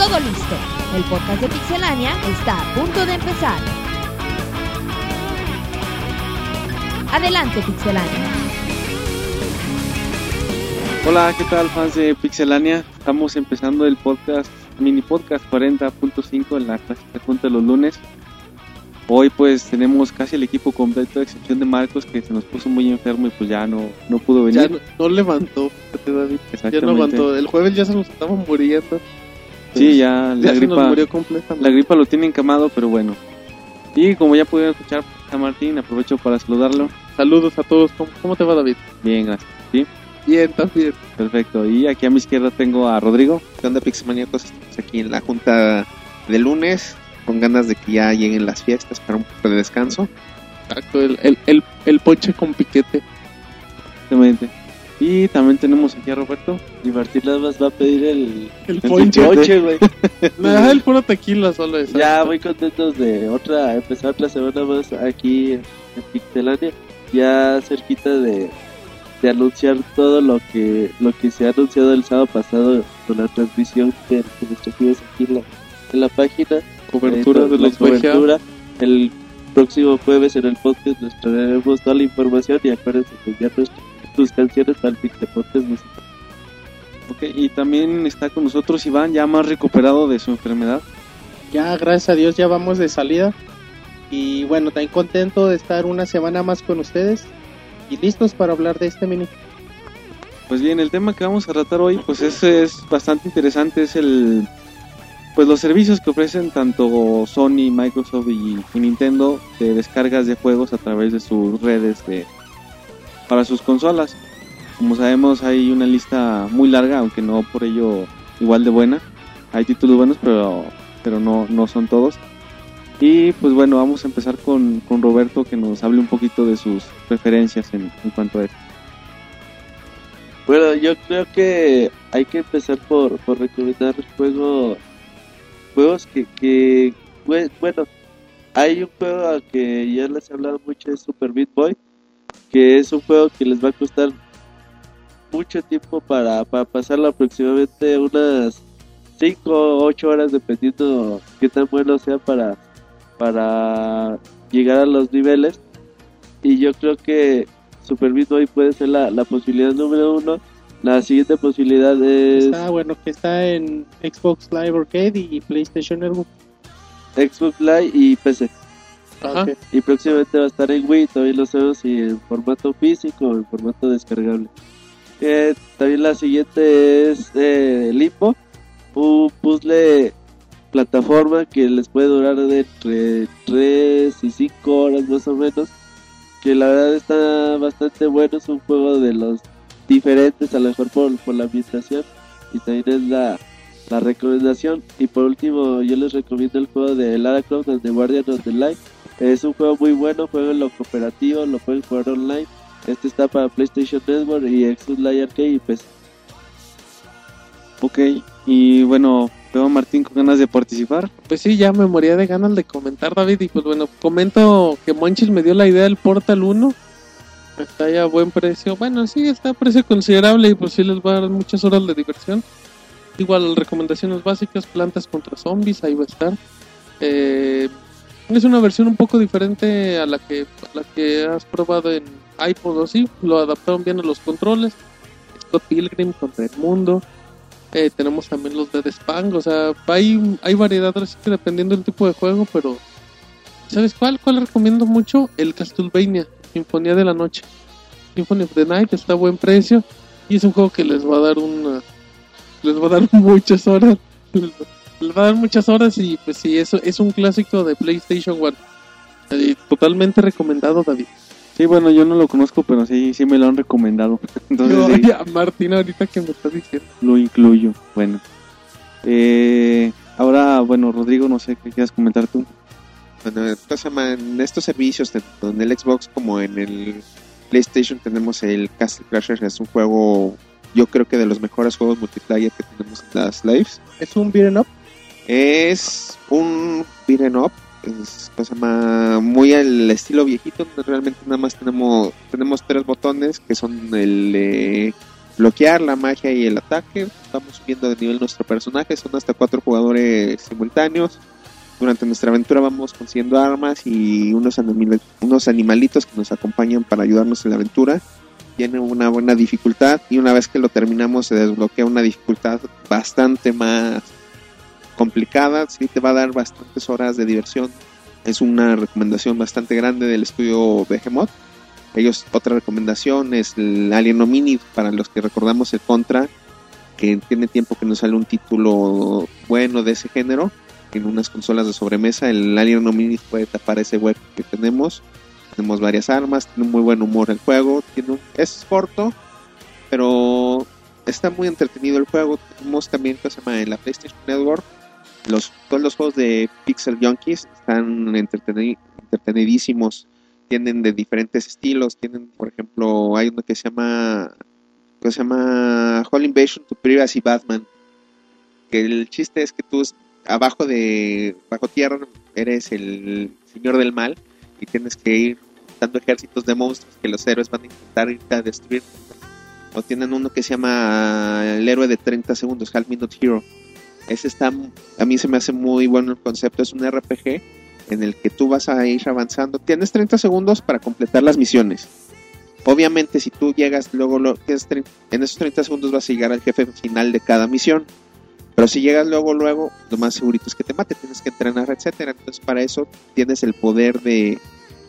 Todo listo. El podcast de Pixelania está a punto de empezar. Adelante, Pixelania. Hola, ¿qué tal fans de Pixelania? Estamos empezando el podcast, mini podcast 40.5 en la clásica junta de los lunes. Hoy pues tenemos casi el equipo completo, a excepción de Marcos que se nos puso muy enfermo y pues ya no, no pudo Ya venir. no, no levantó, David. Ya no Exactamente. aguantó. El jueves ya se nos estaba muriendo. Sí, ya, Ya la gripa, murió completamente. la gripa lo tiene encamado, pero bueno. Y como ya pudieron escuchar a Martín, aprovecho para saludarlo. Saludos a todos. ¿Cómo, cómo te va, David? Bien, gracias. Sí, Bien, también. perfecto. Y aquí a mi izquierda tengo a Rodrigo. ¿Qué onda, Pixelmaníacos? Estamos aquí en la junta de lunes, con ganas de que ya lleguen las fiestas para un poco de descanso. Exacto, el, el, el, el ponche con piquete. Exactamente. Y también tenemos aquí a Roberto. Y Martín nada más va a pedir el, El ponche. güey. Nada, el puro tequila solo es. Ya muy contentos de otra, empezar otra semana más aquí en, en Pixelania. Ya cerquita de, de anunciar todo lo que lo que se ha anunciado el sábado pasado con la transmisión que, que les trajimos aquí en la, en la página. Cobertura Eh, de la los cobertura. El próximo jueves en el podcast les traeremos toda la información y acuérdense que ya tus, tus canciones para el Pixel Podcast musical. Ok, y también está con nosotros Iván, ya más recuperado de su enfermedad. Ya, gracias a Dios, ya vamos de salida. Y bueno, tan contento de estar una semana más con ustedes y listos para hablar de este mini. Pues bien, el tema que vamos a tratar hoy, pues es, es bastante interesante, es el pues los servicios que ofrecen tanto Sony, Microsoft y, y Nintendo de descargas de juegos a través de sus redes de para sus consolas. Como sabemos hay una lista muy larga, aunque no por ello igual de buena. Hay títulos buenos, pero pero no no son todos. Y pues bueno, vamos a empezar con, con Roberto que nos hable un poquito de sus preferencias en, en cuanto a esto. Bueno, yo creo que hay que empezar por, por recomendar juegos juegos que, que bue- bueno, hay un juego que ya les he hablado mucho, es Super Meat Boy, que es un juego que les va a costar mucho tiempo para, para pasarlo aproximadamente unas 5 o 8 horas dependiendo qué tan bueno sea para, para llegar a los niveles y yo creo que Super Meat Boy puede ser la, la posibilidad número uno. La siguiente posibilidad es Está bueno que está en Xbox Live Arcade y PlayStation Network. Xbox Live y PC. Ajá. Ok. Y próximamente va a estar en Wii, todavía no sabemos si en formato físico o en formato descargable. Eh, también la siguiente es eh, Limbo, un puzzle plataforma que les puede durar de entre 3 y 5 horas más o menos. Que la verdad está bastante bueno, es un juego de los diferentes, a lo mejor por, por la ambientación. Y también es la, la recomendación. Y por último, yo les recomiendo el juego de Lara Croft the Guardian of the Light. Es un juego muy bueno, jueguenlo cooperativo, lo pueden jugar online. Este está para PlayStation Network y Xbox Live Arcade y PC. Ok, y bueno, veo a Martín con ganas de participar. Pues sí, ya me moría de ganas de comentar, David. Y pues bueno, comento que Monchis me dio la idea del Portal 1. Está ya a buen precio. Bueno, sí, está a precio considerable y pues sí les va a dar muchas horas de diversión. Igual recomendaciones básicas, plantas contra zombies, ahí va a estar. Eh, es una versión un poco diferente a la que la que has probado en iPod o sí. Lo adaptaron bien a los controles. Scott Pilgrim contra el mundo. Eh, tenemos también los de Spang, o sea, hay, hay variedad así dependiendo del tipo de juego, pero ¿sabes cuál? ¿Cuál recomiendo mucho? El Castlevania, Sinfonía de la Noche. Symphony of the Night está a buen precio y es un juego que les va a dar una les va a dar muchas horas. Les va a dar muchas horas y pues sí, eso es un clásico de PlayStation 1. Eh, totalmente recomendado, David. Sí, bueno, yo no lo conozco, pero sí, sí me lo han recomendado. Entonces Yo, sí, ya, Martín, ahorita que me está diciendo. lo incluyo. Bueno. Eh, ahora, bueno, Rodrigo, no sé qué quieras comentar tú. Bueno, ¿qué se llama? en estos servicios, tanto en el Xbox como en el PlayStation, tenemos el Castle Crashers. Es un juego, yo creo que de los mejores juegos multiplayer que tenemos en las lives. Es un beat'em up. Es un beat'em up. Es, ¿cómo se llama? muy al estilo viejito. Realmente nada más tenemos tenemos tres botones que son el eh, bloquear la magia y el ataque. Vamos subiendo de nivel nuestro personaje, son hasta cuatro jugadores simultáneos. Durante nuestra aventura vamos consiguiendo armas y unos, unos animalitos que nos acompañan para ayudarnos en la aventura. Tiene una buena dificultad y una vez que lo terminamos se desbloquea una dificultad bastante más complicada. Sí te va a dar bastantes horas de diversión. Es una recomendación bastante grande del estudio Behemoth. Ellos, otra recomendación es el Alien Hominid, para los que recordamos el Contra, que tiene tiempo que no sale un título bueno de ese género en unas consolas de sobremesa. El Alien Hominid puede tapar ese hueco que tenemos. Tenemos varias armas, tiene un muy buen humor el juego, tiene es corto, pero está muy entretenido el juego. Tenemos también que se llama en la PlayStation Network. Los, todos los juegos de Pixel Junkies están entreteni- entretenidísimos tienen de diferentes estilos. Tienen, por ejemplo, hay uno que se llama que se llama Whole Invasion to Privacy Batman. Que el chiste es que tú abajo de bajo tierra eres el señor del mal y tienes que ir dando ejércitos de monstruos que los héroes van a intentar irte a destruir. O tienen uno que se llama el héroe de 30 segundos, Half Minute Hero. Ese está, a mí se me hace muy bueno el concepto, es un RPG en el que tú vas a ir avanzando. Tienes 30 segundos para completar las misiones. Obviamente, si tú llegas luego, lo, en esos 30 segundos vas a llegar al jefe final de cada misión. Pero si llegas luego, luego, lo más segurito es que te mate, tienes que entrenar, etcétera. Entonces, para eso tienes el poder de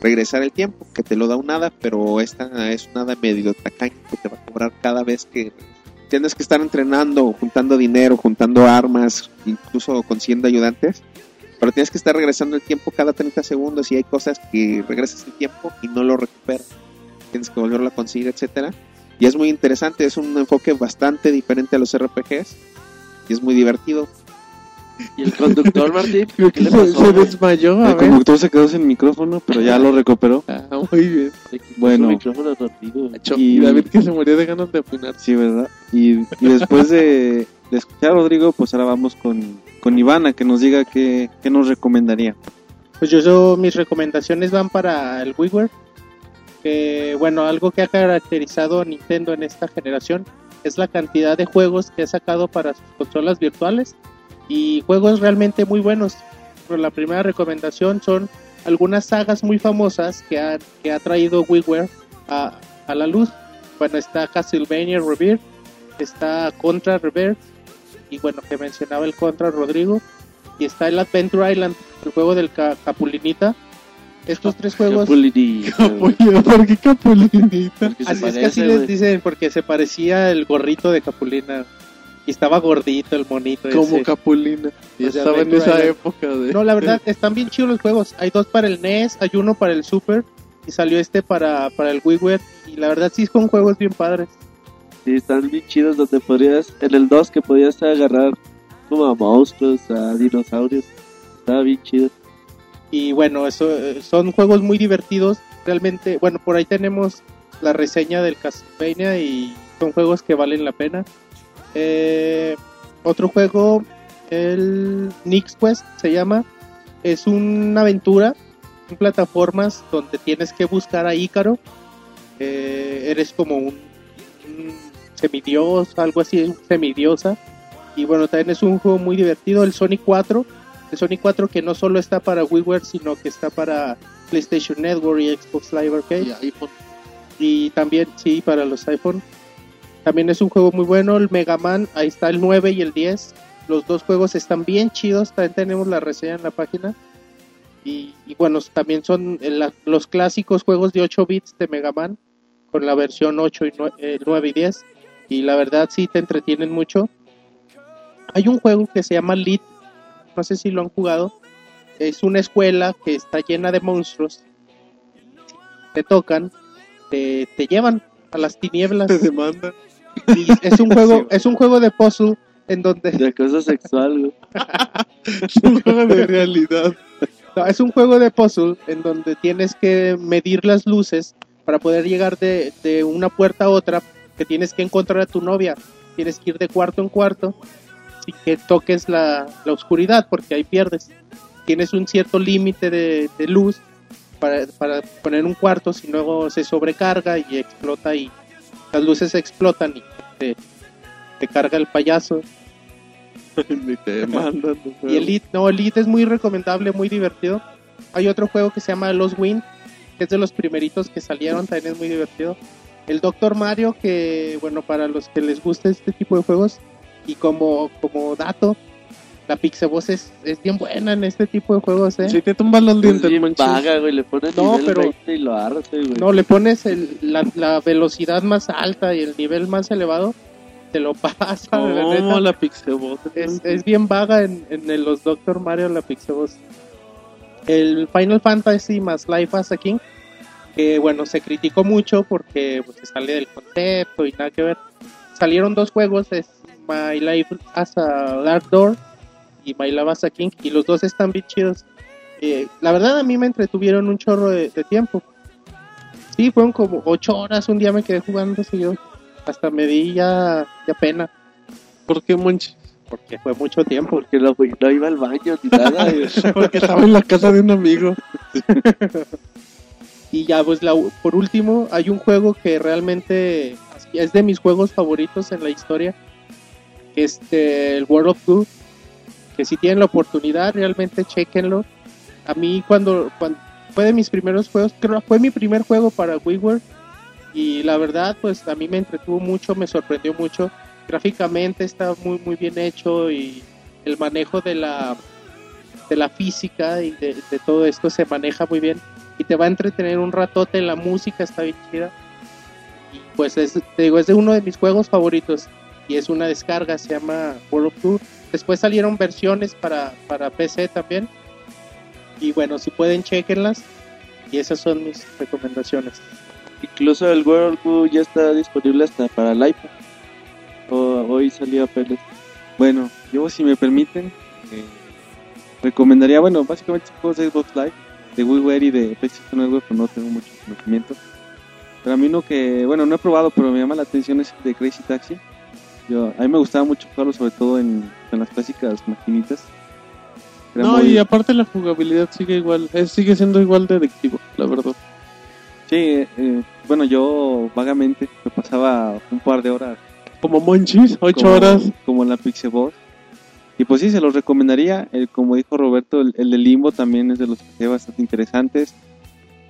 regresar el tiempo, que te lo da un hada, pero esta es un hada medio tacaña que te va a cobrar cada vez que tienes que estar entrenando, juntando dinero, juntando armas, incluso consiguiendo ayudantes pero tienes que estar regresando el tiempo cada 30 segundos y hay cosas que regresas el tiempo y no lo recuperas. Tienes que volverlo a conseguir, etcétera. Y es muy interesante, es un enfoque bastante diferente a los RPGs y es muy divertido. ¿Y el conductor, Martín? ¿Qué le se, pasó? se desmayó, a El ver. conductor se quedó sin micrófono, pero ya lo recuperó. Ah, muy bien. Quitó su Bueno. micrófono rápido. Y... Y- David que se murió de ganas de opinar. Sí, ¿verdad? Y, y después de, de escuchar a Rodrigo, pues ahora vamos con, con Ivana, que nos diga qué, qué nos recomendaría. Pues yo, yo- mis recomendaciones van para el WiiWare. Que bueno, algo que ha caracterizado a Nintendo en esta generación es la cantidad de juegos que ha sacado para sus consolas virtuales y juegos realmente muy buenos. Pero la primera recomendación son algunas sagas muy famosas que ha, que ha traído WiiWare a, a la luz. Bueno, está Castlevania Rebirth, está Contra Rebirth y bueno, que mencionaba el Contra Rodrigo y está el Adventure Island, el juego del ca- Capulinita. Estos tres juegos, Capulini. Capulina, ¿por qué Capulinita? Porque así es que así les dicen porque se parecía el gorrito de Capulina y estaba gordito el monito. Como ese. Capulina. Y estaba en esa Island. época de... No, la verdad, están bien chidos los juegos. Hay dos para el NES, hay uno para el Super y salió este para, para el WiiWare. Y la verdad sí son juegos bien padres. Sí, están bien chidos donde podrías, en el 2 que podías agarrar como a monstruos, a dinosaurios. Estaba bien chido. Y bueno, eso eh, son juegos muy divertidos. Realmente, bueno, por ahí tenemos la reseña del Castlevania y son juegos que valen la pena. Eh, otro juego, el Nix Quest se llama. Es una aventura en plataformas donde tienes que buscar a Ícaro. Eh, eres como un, un semidios, algo así, un semidiosa. Y bueno, también es un juego muy divertido. El Sonic 4 el Sonic 4 que no solo está para WiiWare, sino que está para PlayStation Network y Xbox Live Arcade. Y iPhone. Y también, sí, para los iPhone. También es un juego muy bueno. El Mega Man, ahí está el 9 y el 10. Los dos juegos están bien chidos. También tenemos la reseña en la página. Y, bueno, también son el- los clásicos juegos de 8 bits de Mega Man. Con la versión 8 y 9, eh, 9 y 10. Y la verdad sí te entretienen mucho. Hay un juego que se llama Lit. No sé si lo han jugado. Es una escuela que está llena de monstruos. Te tocan, te, te llevan a las tinieblas. Te demanda. Es un juego, es un juego de puzzle en donde De acoso sexual. Es un juego de realidad. no, es un juego de puzzle en donde tienes que medir las luces para poder llegar de, de una puerta a otra, que tienes que encontrar a tu novia, tienes que ir de cuarto en cuarto y que toques la, la oscuridad porque ahí pierdes. Tienes un cierto límite de, de luz para, para poner un cuarto, si luego se sobrecarga y explota y las luces explotan y te, te carga el payaso. Ni te mandan. Y Elite, no, Elite es muy recomendable, muy divertido. Hay otro juego que se llama Los Wind, que es de los primeritos que salieron, también es muy divertido. El Doctor Mario, que bueno, para los que les gusta este tipo de juegos, y como, como dato, la Pixeboss es, es bien buena en este tipo de juegos, ¿eh? Si te tumban los Es dientes, bien manches. vaga, güey. Le pones No, nivel pero- 20 y lo arte, güey. No, le pones el- la, la velocidad más alta y el nivel más elevado, te lo pasa, de la neta. ¿Cómo la? Es, es bien vaga en, en el- los Doctor Mario la Pixeboss. El Final Fantasy más Life as a King, que bueno, se criticó mucho porque pues, se sale del concepto y nada que ver. Salieron dos juegos, es My Life as a Dark Door y My Life as a King, y los dos están bien chidos. Eh, la verdad a mí me entretuvieron un chorro de, de tiempo. Sí, fueron como ocho horas, un día me quedé jugando seguido. Hasta me di ya, ya pena, ¿Por qué, porque fue mucho tiempo. Porque no, iba al baño ni nada. Porque estaba en la casa de un amigo. Y ya, pues la, por último, hay un juego que realmente es de mis juegos favoritos en la historia, que es eh, el World of Goo, que si tienen la oportunidad, realmente chequenlo. A mí cuando, cuando fue de mis primeros juegos, creo fue mi primer juego para WiiWare, y la verdad, pues a mí me entretuvo mucho, me sorprendió mucho. Gráficamente está muy, muy bien hecho y el manejo de la, de la física y de, de todo esto se maneja muy bien y te va a entretener un ratote, la música está bien chida. Y pues es, te digo, es de uno de mis juegos favoritos y es una descarga, se llama World of Tour. Después salieron versiones para, para PC también. Y bueno, si pueden, chequenlas. Y esas son mis recomendaciones. Incluso el World Cup ya está disponible hasta para el iPad. O- hoy salió apenas. Bueno, yo si me permiten, eh, recomendaría, bueno, básicamente juegos de Xbox Live, de WiiWare y de PlayStation Network, pero no tengo mucho conocimiento. Pero a mí uno que, bueno, no he probado, pero me llama la atención es el de Crazy Taxi. Yo, a mí me gustaba mucho jugarlo, sobre todo en, en las clásicas maquinitas. Era No, muy- y aparte la jugabilidad sigue igual. es- sigue siendo igual de adictivo, la verdad. Sí, eh, bueno, yo vagamente me pasaba un par de horas Como Monchis, ocho como- horas. como en la Pixelbox. Y pues sí, se los recomendaría. El, como dijo Roberto, el, el de Limbo también es de los que bastante interesantes.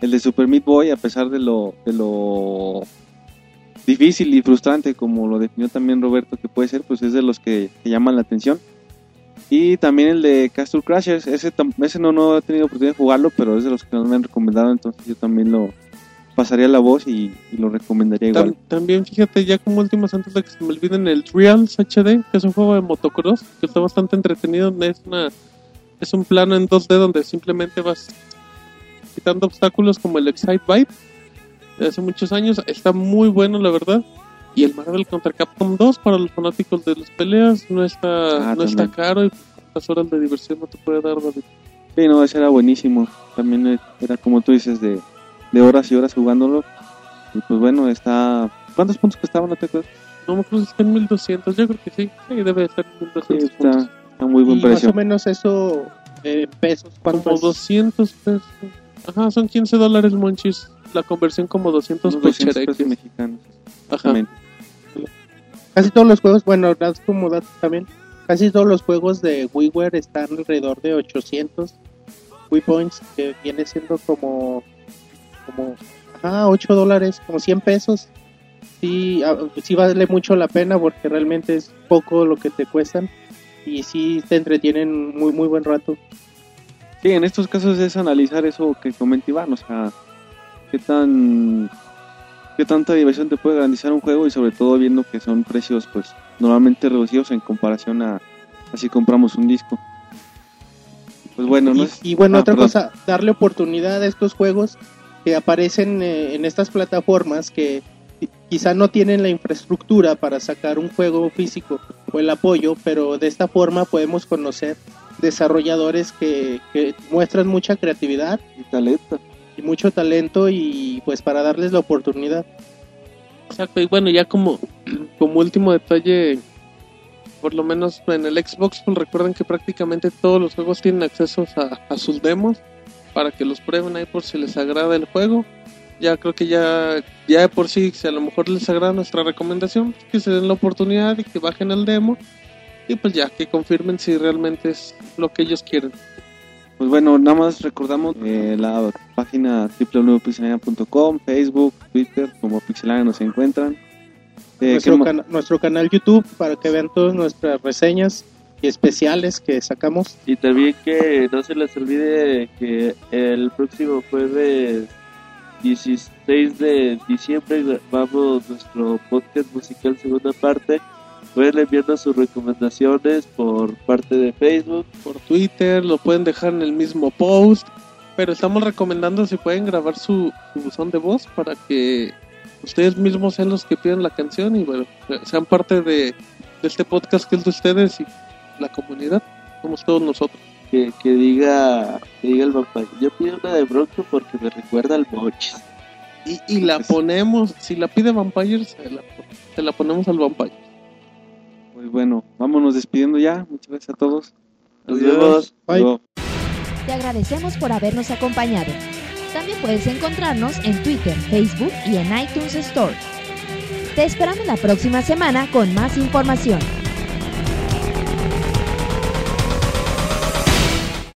El de Super Meat Boy, a pesar de lo, de lo difícil y frustrante, como lo definió también Roberto, que puede ser, pues es de los que, que llaman la atención. Y también el de Castle Crashers, ese, ese no, no he tenido oportunidad de jugarlo, pero es de los que me han recomendado, entonces yo también lo pasaría la voz y, y lo recomendaría igual. Tam- también fíjate, ya como últimos antes de que se me olviden, el Trials HD, que es un juego de motocross, que está bastante entretenido. Es, una, es un plano en 2D donde simplemente vas quitando obstáculos como el Excite Bite de hace muchos años. Está muy bueno, la verdad. Y el Marvel contra Capcom 2 para los fanáticos de las peleas no está, Ah, no está caro y las horas de diversión no te puede dar, David. Sí, no, ese era buenísimo. También eh, era como tú dices, de, de horas y horas jugándolo. Y pues bueno, está... ¿Cuántos puntos costaba? ¿No te acuerdas? No me acuerdo si está en 1200, yo creo que sí, sí debe estar en 1200 Sí, puntos. está, está muy buen y más precio. o menos eso, eh, pesos, ¿cuánto Como es? 200 pesos. Ajá, son 15 dólares, monchis. La conversión como 200 Unos 200 pesos mexicanos. Ajá. Casi todos los juegos, bueno, das como dato también, casi todos los juegos de WiiWare están alrededor de 800 Wii Points, que viene siendo como, como, ajá, 8 dólares, como 100 pesos. Sí, ah, sí vale mucho la pena porque realmente es poco lo que te cuestan y sí te entretienen muy, muy buen rato. Sí, en estos casos es analizar eso que comenta Iván, o sea, qué tan qué tanta diversión te puede garantizar un juego y sobre todo viendo que son precios pues normalmente reducidos en comparación a, a si compramos un disco. Pues bueno, no y, es- y bueno, Ah, otra perdón. cosa, darle oportunidad a estos juegos que aparecen eh, en estas plataformas que qui- quizá no tienen la infraestructura para sacar un juego físico o el apoyo, pero de esta forma podemos conocer desarrolladores que, que muestran mucha creatividad Y talento. Mucho talento y pues para darles la oportunidad. Exacto, y bueno, ya como, como último detalle, por lo menos en el Xbox, pues recuerden que prácticamente todos los juegos tienen acceso a, a sus demos para que los prueben ahí por si les agrada el juego. ya creo que ya, ya de por sí, si a lo mejor les agrada nuestra recomendación, pues, que se den la oportunidad y que bajen el demo y pues ya que confirmen si realmente es lo que ellos quieren. Pues bueno, nada más recordamos eh, la página www.pixelania.com, Facebook, Twitter, como Pixelania nos encuentran. Eh, nuestro, ¿qué ma- cana- nuestro canal YouTube para que vean todas nuestras reseñas y especiales que sacamos. Y también que no se les olvide que el próximo jueves 16 de diciembre grabamos nuestro podcast musical segunda parte. Pueden enviarnos sus recomendaciones por parte de Facebook. Por Twitter, lo pueden dejar en el mismo post, pero estamos recomendando si pueden grabar su, su buzón de voz para que ustedes mismos sean los que pidan la canción y bueno, sean parte de, de este podcast que es de ustedes y la comunidad, somos todos nosotros. Que, que diga que diga el vampiro. Yo pido una de Bronco porque me recuerda al Mochis. Y, y la Pues- ponemos, si la pide Vampire, se la, se la ponemos al Vampire. Pues bueno, vámonos despidiendo ya. Muchas gracias a todos. Nos Adiós. vemos. Bye. Luego. Te agradecemos por habernos acompañado. También puedes encontrarnos en Twitter, Facebook y en iTunes Store. Te esperamos la próxima semana con más información.